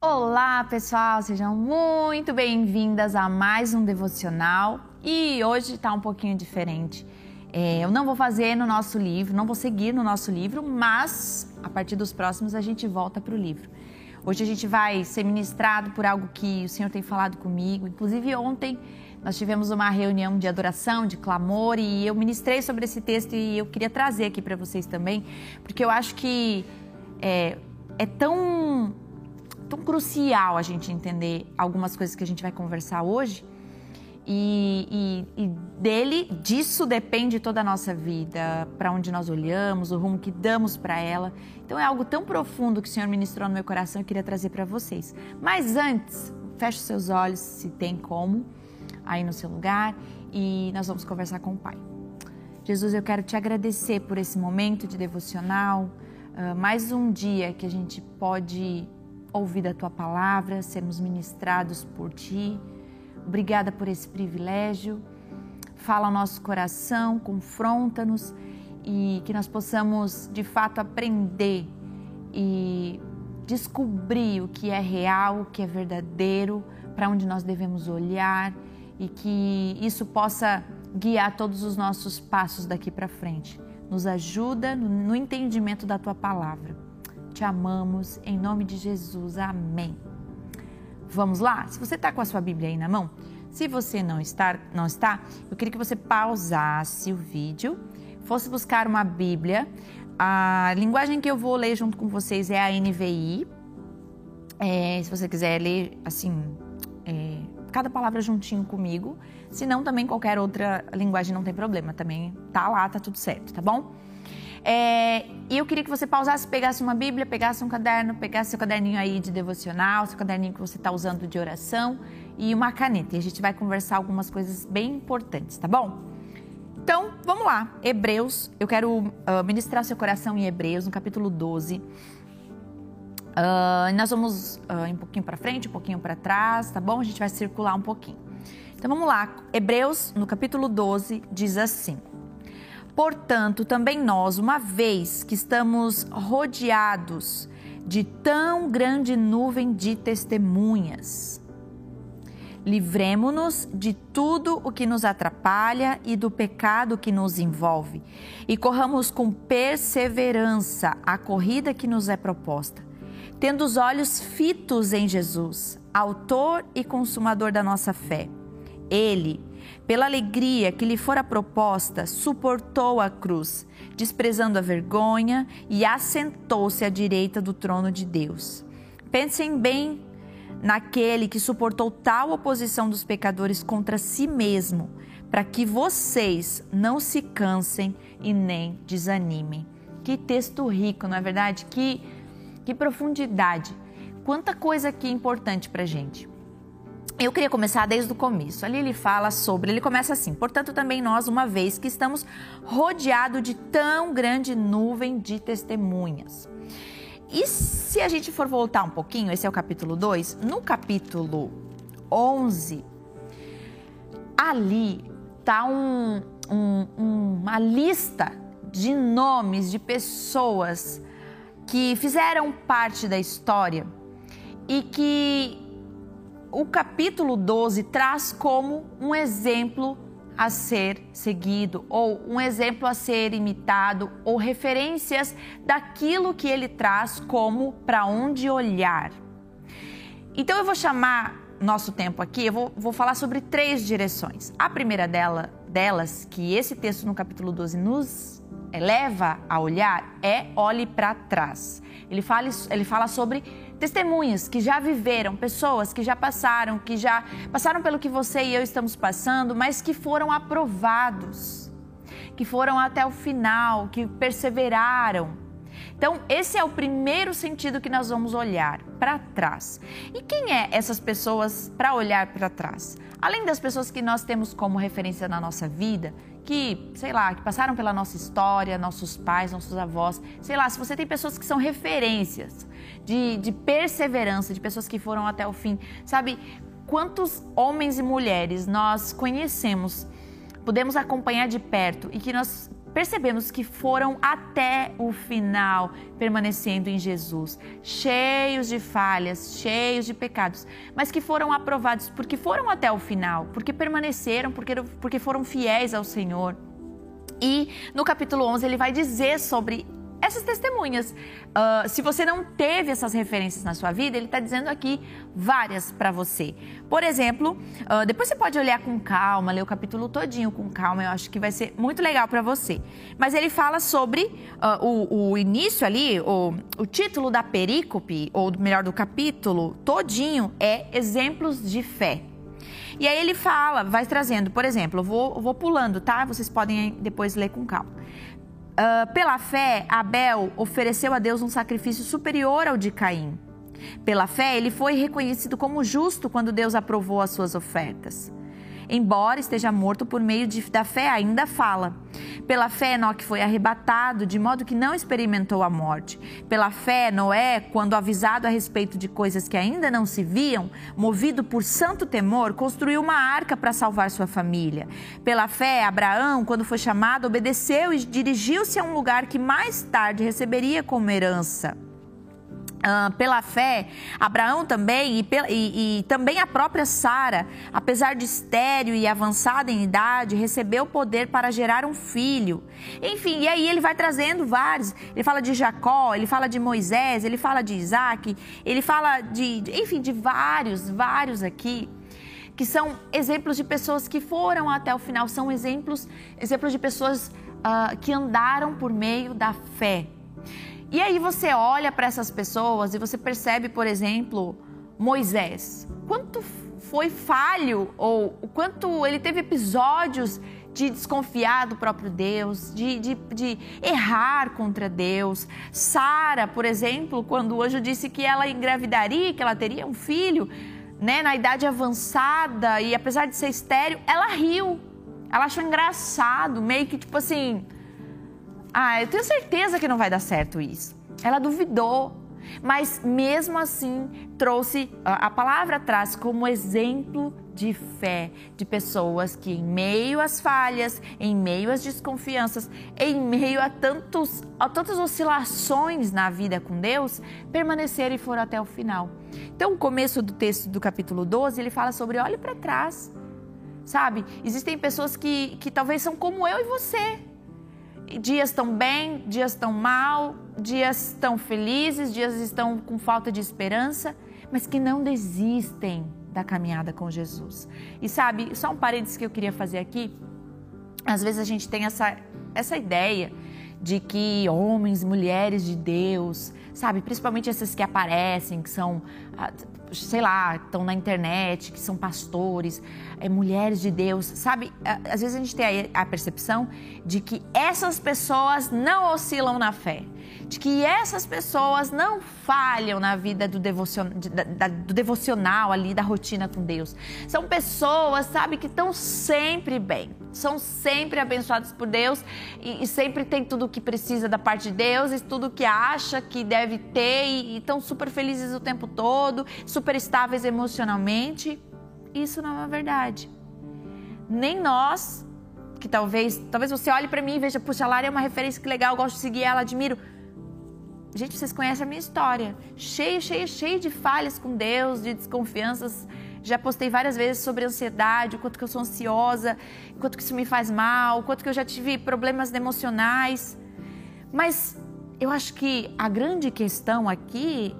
Olá, pessoal, sejam muito bem-vindas a mais um devocional e hoje está um pouquinho diferente. É, eu não vou fazer no nosso livro, não vou seguir no nosso livro, mas a partir dos próximos a gente volta para o livro. Hoje a gente vai ser ministrado por algo que o Senhor tem falado comigo. Inclusive, ontem nós tivemos uma reunião de adoração, de clamor, e eu ministrei sobre esse texto e eu queria trazer aqui para vocês também, porque eu acho que é, é tão tão crucial a gente entender algumas coisas que a gente vai conversar hoje. E, e, e dele, disso depende toda a nossa vida, para onde nós olhamos, o rumo que damos para ela. Então é algo tão profundo que o Senhor ministrou no meu coração e queria trazer para vocês. Mas antes, feche seus olhos, se tem como, aí no seu lugar, e nós vamos conversar com o Pai. Jesus, eu quero te agradecer por esse momento de devocional, uh, mais um dia que a gente pode ouvir a tua palavra, sermos ministrados por ti. Obrigada por esse privilégio. Fala ao nosso coração, confronta-nos e que nós possamos de fato aprender e descobrir o que é real, o que é verdadeiro, para onde nós devemos olhar e que isso possa guiar todos os nossos passos daqui para frente. Nos ajuda no entendimento da tua palavra te amamos, em nome de Jesus, amém. Vamos lá? Se você está com a sua Bíblia aí na mão, se você não está, não está, eu queria que você pausasse o vídeo, fosse buscar uma Bíblia. A linguagem que eu vou ler junto com vocês é a NVI. É, se você quiser ler assim, é, cada palavra juntinho comigo. Se não, também qualquer outra linguagem não tem problema. Também tá lá, tá tudo certo, tá bom? É, e eu queria que você pausasse, pegasse uma Bíblia, pegasse um caderno, pegasse seu caderninho aí de devocional, seu caderninho que você está usando de oração e uma caneta. E a gente vai conversar algumas coisas bem importantes, tá bom? Então, vamos lá. Hebreus, eu quero uh, ministrar seu coração em Hebreus, no capítulo 12. Uh, nós vamos uh, um pouquinho para frente, um pouquinho para trás, tá bom? A gente vai circular um pouquinho. Então vamos lá. Hebreus, no capítulo 12, diz assim: Portanto, também nós, uma vez que estamos rodeados de tão grande nuvem de testemunhas, livremo-nos de tudo o que nos atrapalha e do pecado que nos envolve, e corramos com perseverança a corrida que nos é proposta, tendo os olhos fitos em Jesus, Autor e Consumador da nossa fé. Ele, pela alegria que lhe fora proposta, suportou a cruz, desprezando a vergonha e assentou-se à direita do trono de Deus. Pensem bem naquele que suportou tal oposição dos pecadores contra si mesmo, para que vocês não se cansem e nem desanimem. Que texto rico, não é verdade? Que, que profundidade. Quanta coisa aqui importante para gente. Eu queria começar desde o começo. Ali ele fala sobre, ele começa assim: portanto, também nós, uma vez que estamos rodeados de tão grande nuvem de testemunhas. E se a gente for voltar um pouquinho, esse é o capítulo 2, no capítulo 11, ali tá um, um, uma lista de nomes de pessoas que fizeram parte da história e que o capítulo 12 traz como um exemplo a ser seguido, ou um exemplo a ser imitado, ou referências daquilo que ele traz como para onde olhar. Então eu vou chamar nosso tempo aqui, eu vou, vou falar sobre três direções. A primeira dela, delas, que esse texto no capítulo 12 nos leva a olhar, é olhe para trás. Ele fala, ele fala sobre testemunhas que já viveram, pessoas que já passaram, que já passaram pelo que você e eu estamos passando, mas que foram aprovados, que foram até o final, que perseveraram. Então, esse é o primeiro sentido que nós vamos olhar para trás. E quem é essas pessoas para olhar para trás? Além das pessoas que nós temos como referência na nossa vida, que, sei lá, que passaram pela nossa história, nossos pais, nossos avós, sei lá, se você tem pessoas que são referências de, de perseverança, de pessoas que foram até o fim, sabe? Quantos homens e mulheres nós conhecemos, podemos acompanhar de perto e que nós percebemos que foram até o final permanecendo em Jesus, cheios de falhas, cheios de pecados, mas que foram aprovados porque foram até o final, porque permaneceram, porque, porque foram fiéis ao Senhor. E no capítulo 11 ele vai dizer sobre essas testemunhas. Uh, se você não teve essas referências na sua vida, ele está dizendo aqui várias para você. Por exemplo, uh, depois você pode olhar com calma, ler o capítulo todinho com calma, eu acho que vai ser muito legal para você. Mas ele fala sobre uh, o, o, início ali, o, o título da perícope, ou melhor, do capítulo todinho, é Exemplos de Fé. E aí ele fala, vai trazendo, por exemplo, eu vou, vou pulando, tá? Vocês podem depois ler com calma. Uh, pela fé, Abel ofereceu a Deus um sacrifício superior ao de Caim. Pela fé, ele foi reconhecido como justo quando Deus aprovou as suas ofertas embora esteja morto por meio de, da fé, ainda fala. Pela fé, Enoque foi arrebatado, de modo que não experimentou a morte. Pela fé, Noé, quando avisado a respeito de coisas que ainda não se viam, movido por santo temor, construiu uma arca para salvar sua família. Pela fé, Abraão, quando foi chamado, obedeceu e dirigiu-se a um lugar que mais tarde receberia como herança. Uh, pela fé, Abraão também e, e, e também a própria Sara, apesar de estéreo e avançada em idade, recebeu poder para gerar um filho. Enfim, e aí ele vai trazendo vários. Ele fala de Jacó, ele fala de Moisés, ele fala de Isaac, ele fala de, enfim, de vários, vários aqui que são exemplos de pessoas que foram até o final, são exemplos, exemplos de pessoas uh, que andaram por meio da fé. E aí você olha para essas pessoas e você percebe, por exemplo, Moisés. Quanto foi falho ou o quanto ele teve episódios de desconfiar do próprio Deus, de, de, de errar contra Deus. Sara, por exemplo, quando o anjo disse que ela engravidaria, que ela teria um filho, né, na idade avançada e apesar de ser estéreo, ela riu. Ela achou engraçado, meio que tipo assim, ah, eu tenho certeza que não vai dar certo isso. Ela duvidou, mas mesmo assim trouxe a palavra traz como exemplo de fé de pessoas que em meio às falhas, em meio às desconfianças, em meio a tantos a tantas oscilações na vida com Deus, permaneceram e foram até o final. Então, o começo do texto do capítulo 12, ele fala sobre olhe para trás. Sabe? Existem pessoas que, que talvez são como eu e você, dias estão bem, dias estão mal, dias estão felizes, dias estão com falta de esperança, mas que não desistem da caminhada com Jesus. E sabe, só um parênteses que eu queria fazer aqui. Às vezes a gente tem essa, essa ideia de que homens, mulheres de Deus, sabe, principalmente esses que aparecem, que são ah, sei lá, estão na internet, que são pastores, é, mulheres de Deus, sabe? Às vezes a gente tem a percepção de que essas pessoas não oscilam na fé de que essas pessoas não falham na vida do, devocion, da, da, do devocional ali, da rotina com Deus. São pessoas, sabe, que estão sempre bem, são sempre abençoadas por Deus e, e sempre tem tudo o que precisa da parte de Deus e tudo que acha que deve ter e estão super felizes o tempo todo, super estáveis emocionalmente. Isso não é verdade. Nem nós que talvez, talvez você olhe para mim e veja, puxa, a Lara é uma referência que legal, gosto de seguir ela, admiro. Gente, vocês conhecem a minha história. Cheio, cheio, cheio de falhas com Deus, de desconfianças. Já postei várias vezes sobre ansiedade, o quanto que eu sou ansiosa, o quanto que isso me faz mal, o quanto que eu já tive problemas emocionais. Mas eu acho que a grande questão aqui,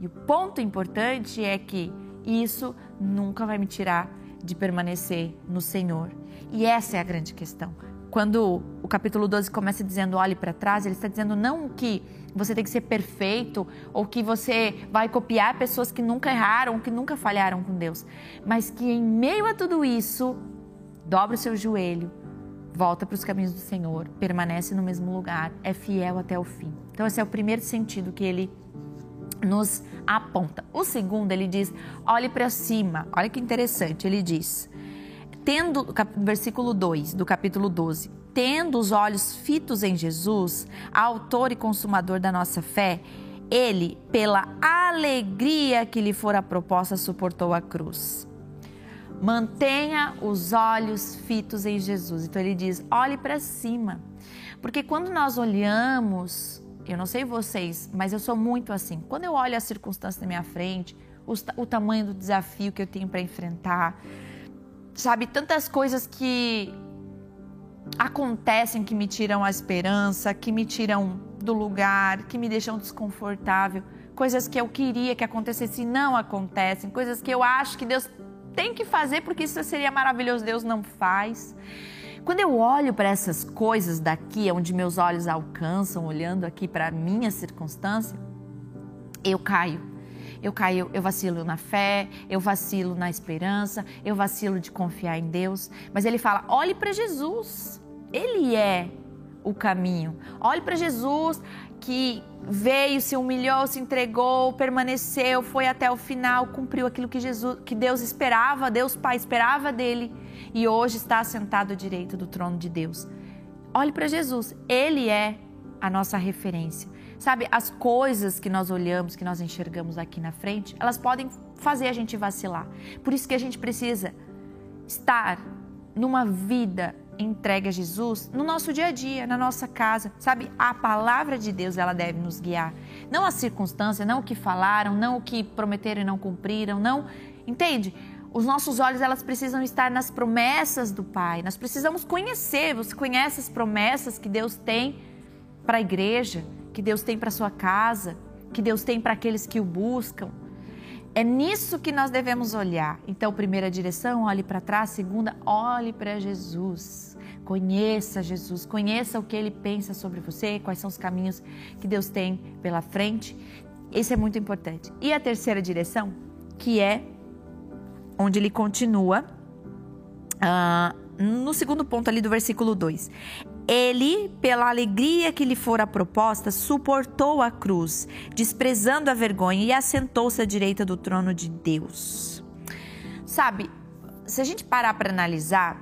e o ponto importante é que isso nunca vai me tirar de permanecer no Senhor. E essa é a grande questão. Quando o capítulo 12 começa dizendo olhe para trás, ele está dizendo não que você tem que ser perfeito ou que você vai copiar pessoas que nunca erraram, que nunca falharam com Deus, mas que em meio a tudo isso, dobra o seu joelho, volta para os caminhos do Senhor, permanece no mesmo lugar, é fiel até o fim. Então esse é o primeiro sentido que ele nos aponta. O segundo, ele diz: olhe para cima. Olha que interessante, ele diz: tendo, versículo 2 do capítulo 12, tendo os olhos fitos em Jesus, autor e consumador da nossa fé, ele, pela alegria que lhe fora proposta, suportou a cruz. Mantenha os olhos fitos em Jesus. Então ele diz: olhe para cima. Porque quando nós olhamos, eu não sei vocês, mas eu sou muito assim. Quando eu olho as circunstâncias na minha frente, o, o tamanho do desafio que eu tenho para enfrentar, sabe, tantas coisas que acontecem que me tiram a esperança, que me tiram do lugar, que me deixam desconfortável, coisas que eu queria que acontecessem e não acontecem, coisas que eu acho que Deus tem que fazer porque isso seria maravilhoso, Deus não faz. Quando eu olho para essas coisas daqui, onde meus olhos alcançam, olhando aqui para a minha circunstância, eu caio eu caio, eu vacilo na fé, eu vacilo na esperança, eu vacilo de confiar em Deus. Mas ele fala: olhe para Jesus. Ele é o caminho. Olhe para Jesus que veio, se humilhou, se entregou, permaneceu, foi até o final, cumpriu aquilo que Jesus, que Deus esperava, Deus Pai esperava dele e hoje está sentado à direita do trono de Deus. Olhe para Jesus, ele é a nossa referência. Sabe, as coisas que nós olhamos, que nós enxergamos aqui na frente, elas podem fazer a gente vacilar. Por isso que a gente precisa estar numa vida entregue a Jesus no nosso dia a dia, na nossa casa. Sabe, a palavra de Deus, ela deve nos guiar. Não a circunstância, não o que falaram, não o que prometeram e não cumpriram, não. Entende? Os nossos olhos, elas precisam estar nas promessas do Pai. Nós precisamos conhecer. Você conhece as promessas que Deus tem para a igreja? Que Deus tem para sua casa, que Deus tem para aqueles que o buscam. É nisso que nós devemos olhar. Então, primeira direção, olhe para trás. Segunda, olhe para Jesus. Conheça Jesus, conheça o que ele pensa sobre você, quais são os caminhos que Deus tem pela frente. Isso é muito importante. E a terceira direção, que é onde ele continua, uh, no segundo ponto ali do versículo 2. Ele, pela alegria que lhe fora proposta, suportou a cruz, desprezando a vergonha e assentou-se à direita do trono de Deus. Sabe, se a gente parar para analisar,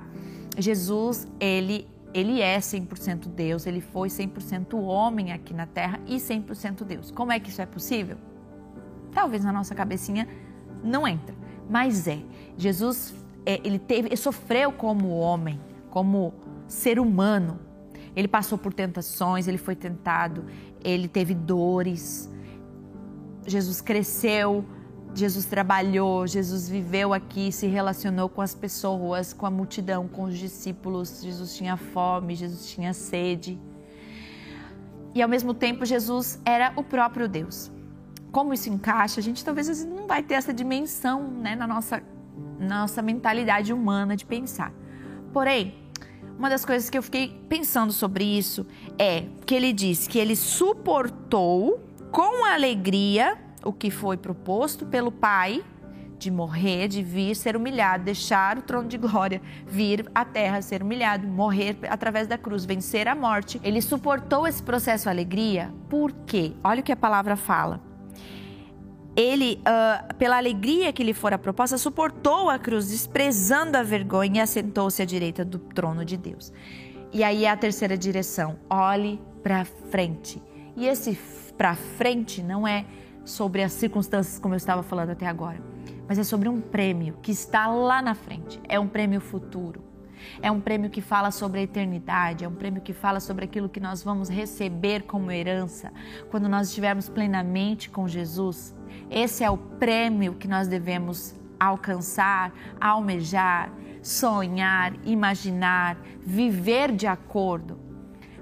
Jesus, ele ele é 100% Deus, ele foi 100% homem aqui na terra e 100% Deus. Como é que isso é possível? Talvez na nossa cabecinha não entra, mas é. Jesus, é, ele teve, ele sofreu como homem, como ser humano, ele passou por tentações, ele foi tentado, ele teve dores. Jesus cresceu, Jesus trabalhou, Jesus viveu aqui, se relacionou com as pessoas, com a multidão, com os discípulos. Jesus tinha fome, Jesus tinha sede. E ao mesmo tempo, Jesus era o próprio Deus. Como isso encaixa? A gente talvez não vai ter essa dimensão né, na nossa, nossa mentalidade humana de pensar. Porém, uma das coisas que eu fiquei pensando sobre isso é que ele diz que ele suportou com alegria o que foi proposto pelo Pai de morrer, de vir ser humilhado, deixar o trono de glória, vir à terra ser humilhado, morrer através da cruz, vencer a morte. Ele suportou esse processo alegria, por quê? Olha o que a palavra fala ele, uh, pela alegria que lhe fora proposta, suportou a cruz, desprezando a vergonha e assentou-se à direita do trono de Deus. E aí é a terceira direção: olhe para frente. E esse para frente não é sobre as circunstâncias, como eu estava falando até agora, mas é sobre um prêmio que está lá na frente. É um prêmio futuro. É um prêmio que fala sobre a eternidade, é um prêmio que fala sobre aquilo que nós vamos receber como herança quando nós estivermos plenamente com Jesus. Esse é o prêmio que nós devemos alcançar, almejar, sonhar, imaginar, viver de acordo.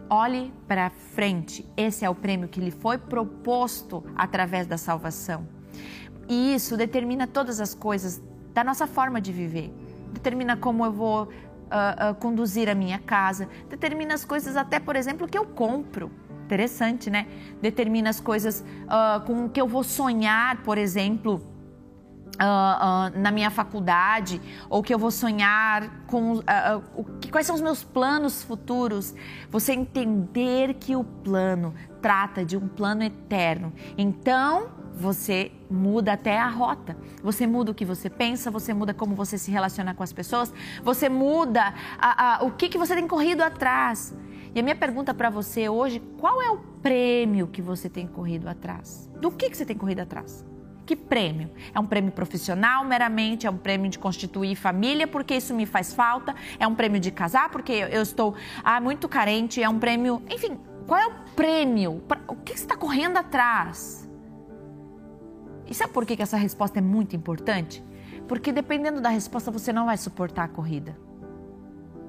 Olhe para frente, esse é o prêmio que lhe foi proposto através da salvação. E isso determina todas as coisas da nossa forma de viver. Determina como eu vou uh, uh, conduzir a minha casa, determina as coisas até, por exemplo, que eu compro. Interessante, né? Determina as coisas uh, com que eu vou sonhar, por exemplo, Uh, uh, na minha faculdade, ou que eu vou sonhar com uh, o, que, quais são os meus planos futuros. Você entender que o plano trata de um plano eterno. Então, você muda até a rota. Você muda o que você pensa, você muda como você se relaciona com as pessoas, você muda a, a, o que, que você tem corrido atrás. E a minha pergunta para você hoje, qual é o prêmio que você tem corrido atrás? Do que, que você tem corrido atrás? Que prêmio? É um prêmio profissional meramente? É um prêmio de constituir família porque isso me faz falta? É um prêmio de casar porque eu estou ah, muito carente? É um prêmio. Enfim, qual é o prêmio? O que você está correndo atrás? E sabe por que essa resposta é muito importante? Porque dependendo da resposta você não vai suportar a corrida.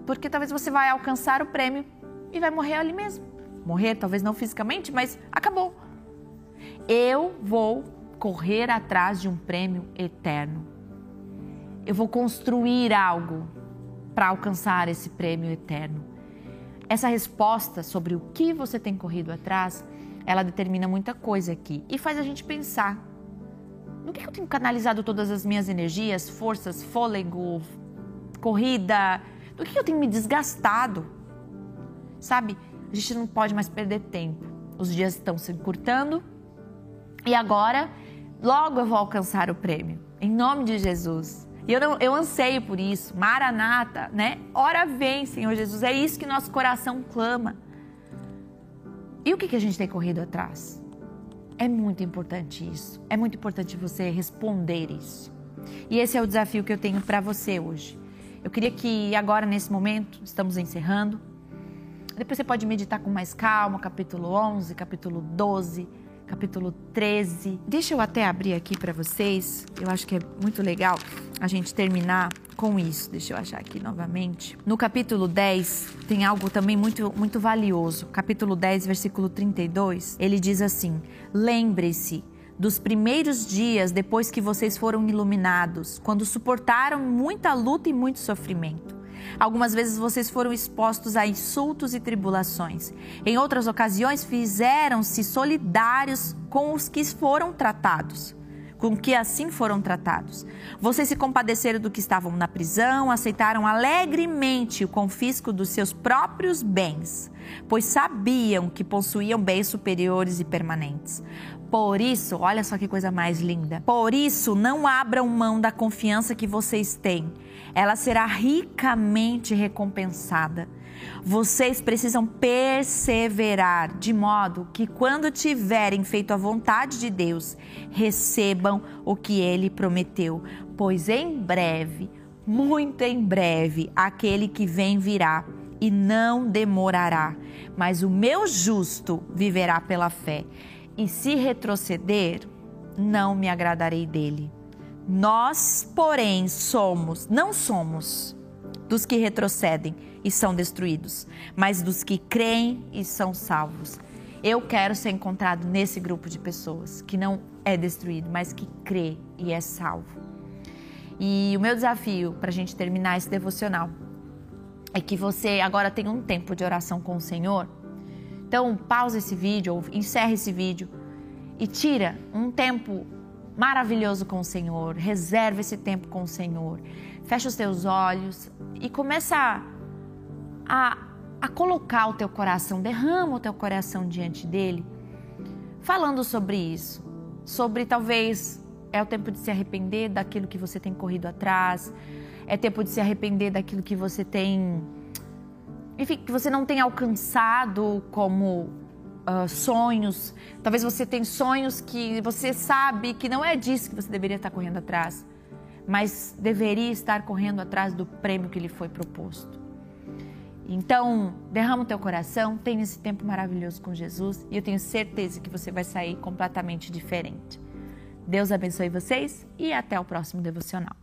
Porque talvez você vai alcançar o prêmio e vai morrer ali mesmo. Morrer, talvez não fisicamente, mas acabou. Eu vou correr atrás de um prêmio eterno. Eu vou construir algo para alcançar esse prêmio eterno. Essa resposta sobre o que você tem corrido atrás, ela determina muita coisa aqui e faz a gente pensar. No que eu tenho canalizado todas as minhas energias, forças, fôlego, corrida? Do que eu tenho me desgastado? Sabe, a gente não pode mais perder tempo. Os dias estão se encurtando e agora Logo eu vou alcançar o prêmio, em nome de Jesus. E eu, não, eu anseio por isso. Maranata, né? Ora vem, Senhor Jesus. É isso que nosso coração clama. E o que, que a gente tem corrido atrás? É muito importante isso. É muito importante você responder isso. E esse é o desafio que eu tenho para você hoje. Eu queria que agora, nesse momento, estamos encerrando. Depois você pode meditar com mais calma, capítulo 11, capítulo 12 capítulo 13. Deixa eu até abrir aqui para vocês. Eu acho que é muito legal a gente terminar com isso. Deixa eu achar aqui novamente. No capítulo 10 tem algo também muito muito valioso. Capítulo 10, versículo 32, ele diz assim: Lembre-se dos primeiros dias depois que vocês foram iluminados, quando suportaram muita luta e muito sofrimento. Algumas vezes vocês foram expostos a insultos e tribulações. Em outras ocasiões, fizeram-se solidários com os que foram tratados com que assim foram tratados. Vocês se compadeceram do que estavam na prisão, aceitaram alegremente o confisco dos seus próprios bens, pois sabiam que possuíam bens superiores e permanentes. Por isso, olha só que coisa mais linda. Por isso, não abram mão da confiança que vocês têm ela será ricamente recompensada. Vocês precisam perseverar de modo que, quando tiverem feito a vontade de Deus, recebam o que ele prometeu, pois em breve, muito em breve, aquele que vem virá e não demorará. Mas o meu justo viverá pela fé, e se retroceder, não me agradarei dele. Nós, porém, somos, não somos dos que retrocedem e são destruídos, mas dos que creem e são salvos. Eu quero ser encontrado nesse grupo de pessoas que não é destruído, mas que crê e é salvo. E o meu desafio para a gente terminar esse devocional é que você agora tenha um tempo de oração com o Senhor. Então, pausa esse vídeo ou encerre esse vídeo e tira um tempo maravilhoso com o Senhor, reserva esse tempo com o Senhor, fecha os teus olhos e começa a, a colocar o teu coração, derrama o teu coração diante dele, falando sobre isso, sobre talvez é o tempo de se arrepender daquilo que você tem corrido atrás, é tempo de se arrepender daquilo que você tem, enfim, que você não tem alcançado como uh, sonhos. Talvez você tenha sonhos que você sabe que não é disso que você deveria estar correndo atrás, mas deveria estar correndo atrás do prêmio que lhe foi proposto. Então, derrama o teu coração, tenha esse tempo maravilhoso com Jesus e eu tenho certeza que você vai sair completamente diferente. Deus abençoe vocês e até o próximo devocional.